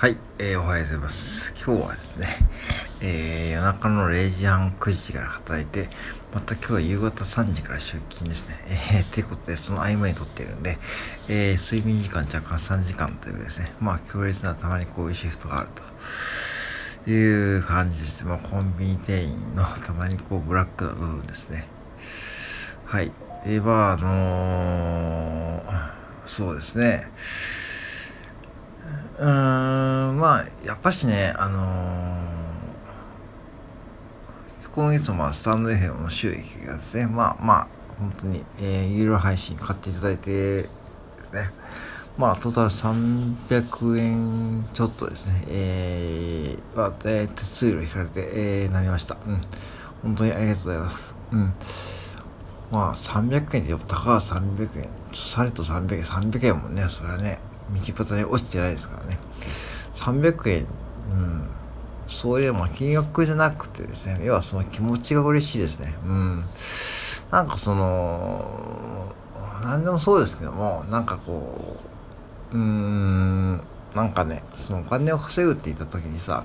はい、えー、おはようございます。今日はですね、えー、夜中の0時半9時から働いて、また今日は夕方3時から出勤ですね。えー、ということで、その合間に撮ってるんで、えー、睡眠時間若干3時間というですね、まあ強烈なたまにこういうシフトがあるという感じですね。まあコンビニ店員のたまにこうブラックな部分ですね。はい。えー、まああのー、そうですね。うーん、まあ、やっぱしね、あのー、今月もまあ、スタンド FM の収益がですね、まあまあ、本当に、えー、有料配信買っていただいてですね、まあ、トータル300円ちょっとですね、えー、まあ、手数料引かれて、えー、なりました。うん。本当にありがとうございます。うん。まあ、300円で、たかが300円、されと300円、300円もね、それはね、道端に落ちてないですからね。300円。うん。そういうまあ金額じゃなくてですね。要はその気持ちが嬉しいですね。うん。なんかその何でもそうですけどもなんかこううーん。なんかねそのお金を稼ぐって言った時にさやっ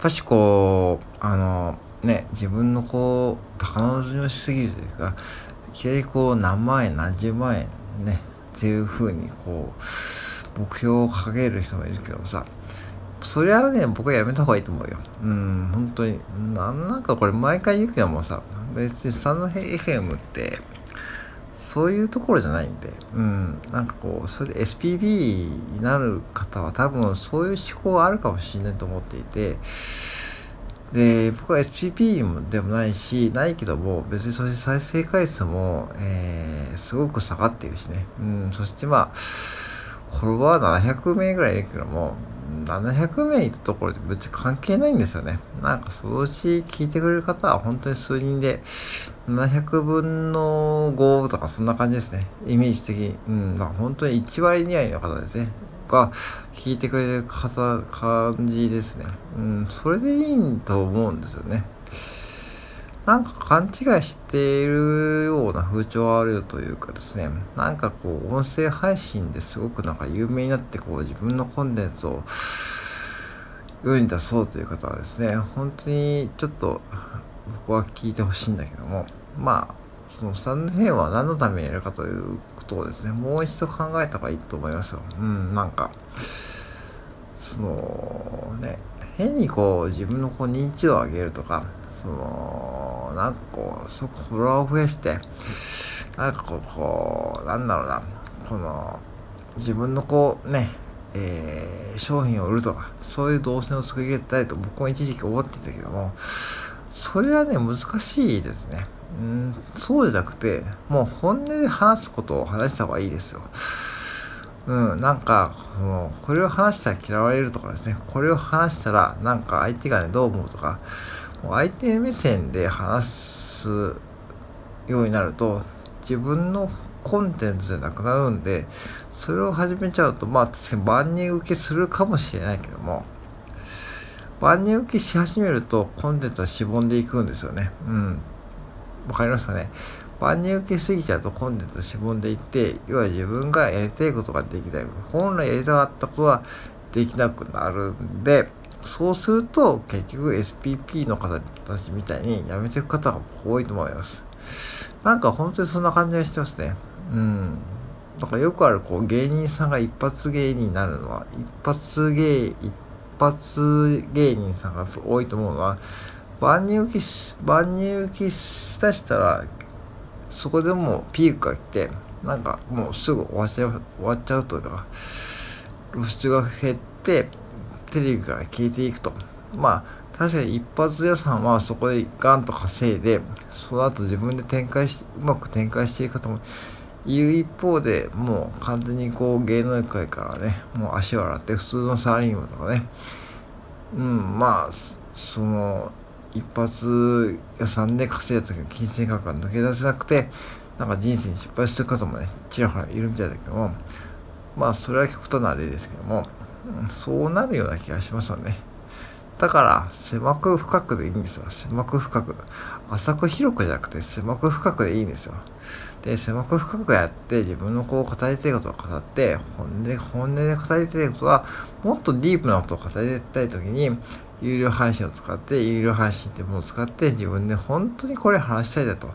ぱしこうあのね自分のこう高望みをしすぎるというかいきなりこう何万円何十万円ねっていうふうにこう目標を掲げる人もいるけどさそれはね僕はやめた方がいいと思うよ。うん本当に。なんかこれ毎回言うけどもさ別にスタンド FM ってそういうところじゃないんで、うん、なんかこう、それで SPB になる方は多分そういう思考はあるかもしれないと思っていて、で、僕は SPP でもないし、ないけども、別にそして再生回数も、えー、すごく下がっているしね。うん、そしてまあ、フォロワー700名ぐらいいるけども、700名いたところでぶっちゃ関係ないんですよね。なんかそのうち聞いてくれる方は本当に数人で、700分の5とかそんな感じですね。イメージ的に。うん、まあ本当に1割2割の方ですね。が聞いてくれる方、感じですね。うん、それでいいと思うんですよね。なんか勘違いしているような風潮はあるというかですね、なんかこう、音声配信ですごくなんか有名になって、こう、自分のコンテンツを世に出そうという方はですね、本当にちょっと僕は聞いてほしいんだけども、まあ、そのスタンド編は何のためにやるかということをですね、もう一度考えた方がいいと思いますよ。うん、なんか、そのね、変にこう自分のこう認知度を上げるとか、その、なんかこう、そこフォロワーを増やして、なんかこう、こう、なんだろうな、この、自分のこう、ね、えー、商品を売るとか、そういう動線を作りたいと僕も一時期思ってたけども、それはね、難しいですね。うん、そうじゃなくて、もう本音で話すことを話した方がいいですよ。うん、なんか、その、これを話したら嫌われるとかですね、これを話したら、なんか相手がね、どう思うとか、相手目線で話すようになると自分のコンテンツじゃなくなるんでそれを始めちゃうとまあ確かに万人受けするかもしれないけども万人受けし始めるとコンテンツはしぼんでいくんですよね。うん。わかりますかね？万人受けすぎちゃうとコンテンツはしぼんでいって要は自分がやりたいことができない。本来やりたかったことはできなくなるんでそうすると結局 SPP の方たちみたいに辞めていく方が多いと思います。なんか本当にそんな感じがしてますね。うん。だからよくあるこう芸人さんが一発芸人になるのは、一発芸、一発芸人さんが多いと思うのは、万人受けし、万人受けしたしたら、そこでもうピークが来て、なんかもうすぐ終わっちゃう、終わっちゃうというか、露出が減って、テレビから消えていくと。まあ、確かに一発予算はそこでガンと稼いで、その後自分で展開し、うまく展開していく方もいる。一方で、もう完全にこう芸能界からね、もう足を洗って普通のサラリーマンとかね、うん、まあ、その、一発予算で稼いだ時の金銭価格が抜け出せなくて、なんか人生に失敗してる方もね、ちらほらいるみたいだけども、まあ、それは極端な例ですけども、そうなるような気がしますよね。だから、狭く深くでいいんですよ。狭く深く。浅く広くじゃなくて、狭く深くでいいんですよ。で、狭く深くやって、自分のこう語りたいことを語って、本音で、本音で語りたいことは、もっとディープなことを語りたいときに、有料配信を使って、有料配信ってものを使って、自分で本当にこれ話したいだと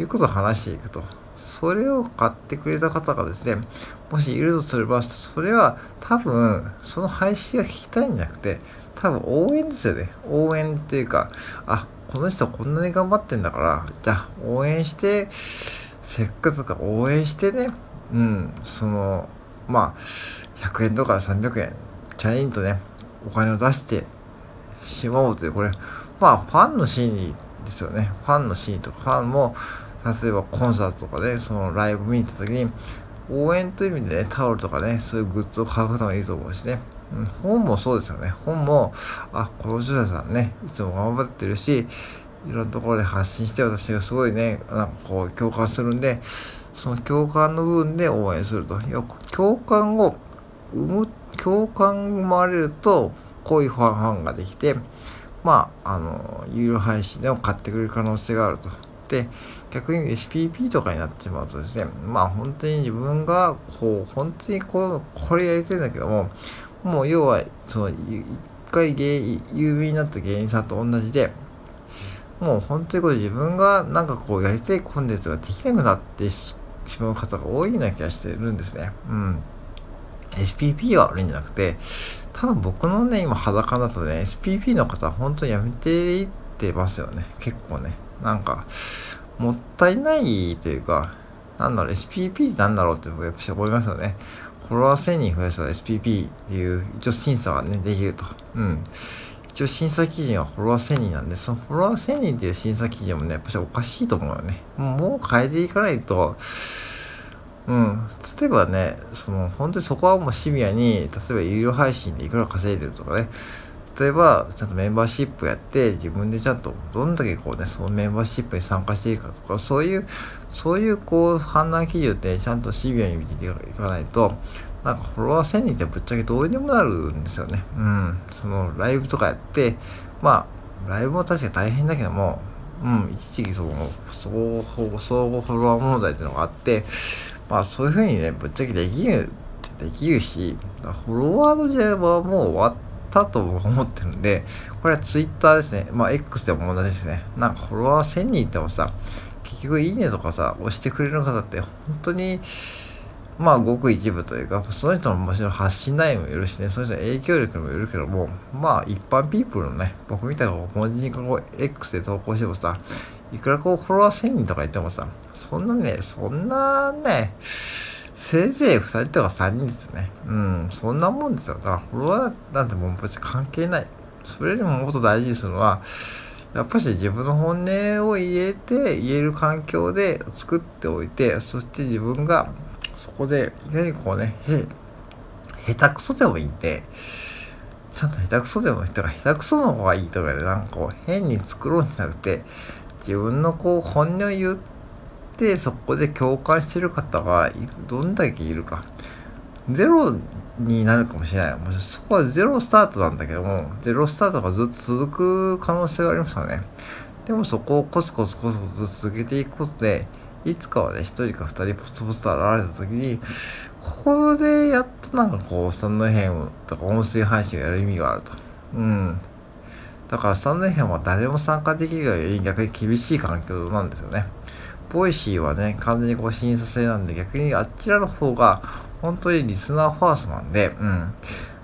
いうことを話していくと。それを買ってくれた方がですね、もしいるとすれば、それは多分、その配信が聞きたいんじゃなくて、多分応援ですよね。応援っていうか、あ、この人こんなに頑張ってんだから、じゃあ応援して、せっかくか応援してね、うん、その、まあ、100円とか300円、チャリンとね、お金を出してしまおうという、これ、まあ、ファンの心理ですよね。ファンの心理とか、ファンも、例えばコンサートとかね、そのライブ見に行った時に、応援という意味でね、タオルとかね、そういうグッズを買う方もいると思うしね。本もそうですよね。本も、あ、この女者さんね、いつも頑張ってるし、いろんなところで発信して私がすごいね、なんかこう共感するんで、その共感の部分で応援すると。よく共感を生む、共感生まれると、こういうファンができて、まあ、あの、有料配信でも買ってくれる可能性があると。で、逆に SPP とかになってしまうとですね、まあ本当に自分が、こう、本当にこう、これやりたいんだけども、もう要は、その、一回芸、有名になった芸人さんと同じで、もう本当にこれ自分がなんかこうやりたいコンテンツができなくなってしまう方が多いような気がしてるんですね。うん。SPP が悪いんじゃなくて、多分僕のね、今裸だとね、SPP の方は本当にやめていってますよね。結構ね。なんか、もったいないというか、なんだろう、SPP ってなんだろうってやっぱし思いますよね。フォロワー1000人増やしたら SPP っていう一応審査がね、できると。うん。一応審査基準はフォロワー1000人なんで、そのフォロワー1000人っていう審査基準もね、やっぱりおかしいと思うよね。もう変えていかないと、うん。例えばね、その、本当にそこはもうシビアに、例えば有料配信でいくら稼いでるとかね、例えば、ちゃんとメンバーシップやって、自分でちゃんとどんだけこうね、そのメンバーシップに参加しているかとか、そういう、そういうこう判断基準ってちゃんとシビアに見ていかないと、なんかフォロワー1000人ってぶっちゃけどうにもなるんですよね。うん。そのライブとかやって、まあ、ライブも確か大変だけども、うん、一時期その、総合、総合フォロワー問題っていうのがあって、まあそういうふうにね、ぶっちゃけできる、できるし、フォロワーの時代はもう終わってたと思ってるんで、これはツイッターですね。まあ X でも同じですね。なんかフォロワー1000人いてもさ、結局いいねとかさ、押してくれる方って本当に、まあごく一部というか、その人のもちろん発信内容もよるしね、その人の影響力もよるけども、まあ一般ピープルのね、僕みたいな文字にこう X で投稿してもさ、いくらこうフォロワー1000人とか言ってもさ、そんなね、そんなね、せいぜい2人とか3人ですね。うん、そんなもんですよ。だからフォロワーなんてもう別に関係ない。それよりももっと大事にするのは、やっぱし自分の本音を言えて、言える環境で作っておいて、そして自分がそこで、いきなりこうね、へ、下手くそでもいいんで、ちゃんと下手くそでもいいとか、下手くその方がいいとかで、なんかこう、変に作ろうんじゃなくて、自分のこう、本音を言って、そこで共感してる方がどんだけいるか。ゼロになるかもしれない。もそこはゼロスタートなんだけども、ゼロスタートがずっと続く可能性がありますからね。でもそこをコツコツコツコツ続けていくことで、いつかはね、一人か二人ポツポツと現れた時に、ここでやっとなんかこう、スタンド FMとか音声配信をやる意味があると。うん。だからスタンド FMは誰も参加できるより逆に厳しい環境なんですよね。 Voicy はね、完全にこう審査制なんで、逆にあちらの方が、本当にリスナーファーストなんで、うん。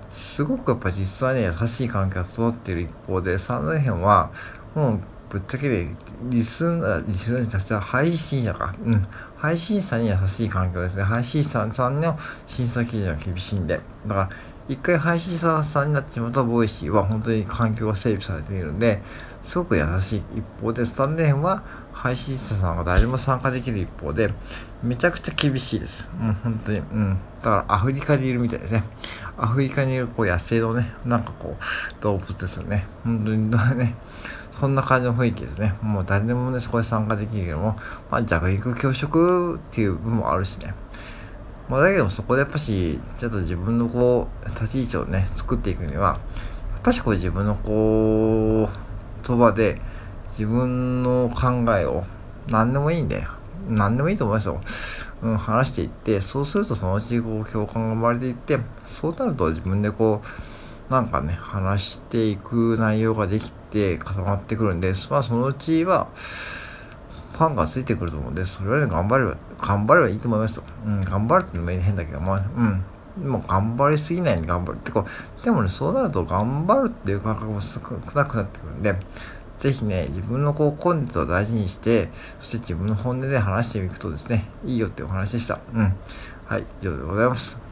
すごくやっぱ実際に優しい環境が整っている一方で、スタンド FMは、もうぶっちゃけで、リスナー、リスナーにたちは配信者か。うん。配信者に優しい環境ですね。配信者さんの審査基準は厳しいんで。だから、一回配信者さんになってしまうと、 Voicy は本当に環境が整備されているんで、すごく優しい。一方で、スタンドFMは配信者さんが誰も参加できる一方で、めちゃくちゃ厳しいです。うん、本当に。うん。だからアフリカにいるみたいですね。アフリカにいるこう野生のね、なんかこう、動物ですよね。本当にね。そんな感じの雰囲気ですね。もう誰でもね、そこで参加できるけども、まあ、弱肉強食っていう部分もあるしね。まあ、だけどそこでやっぱし、ちょっと自分のこう、立ち位置をね、作っていくには、やっぱしこう自分のこう、言葉で自分の考えを、何でもいいんで、何でもいいと思いますよ。うん、話していって、そうするとそのうちこう共感が生まれていって、そうなると自分でこう、なんかね、話していく内容ができて固まってくるんです、まあそのうちは、ファンがついてくると思うんで、それはね、頑張れば、頑張ればいいと思いますよ。うん、頑張るってのも変だけど、まあ、うん。もう頑張りすぎないように頑張るってこう、でもね、そうなると頑張るっていう感覚も少なくなってくるんで、ぜひね、自分のこう、コンテンツを大事にして、そして自分の本音で話していくとですね、いいよってお話でした。うん。はい、以上でございます。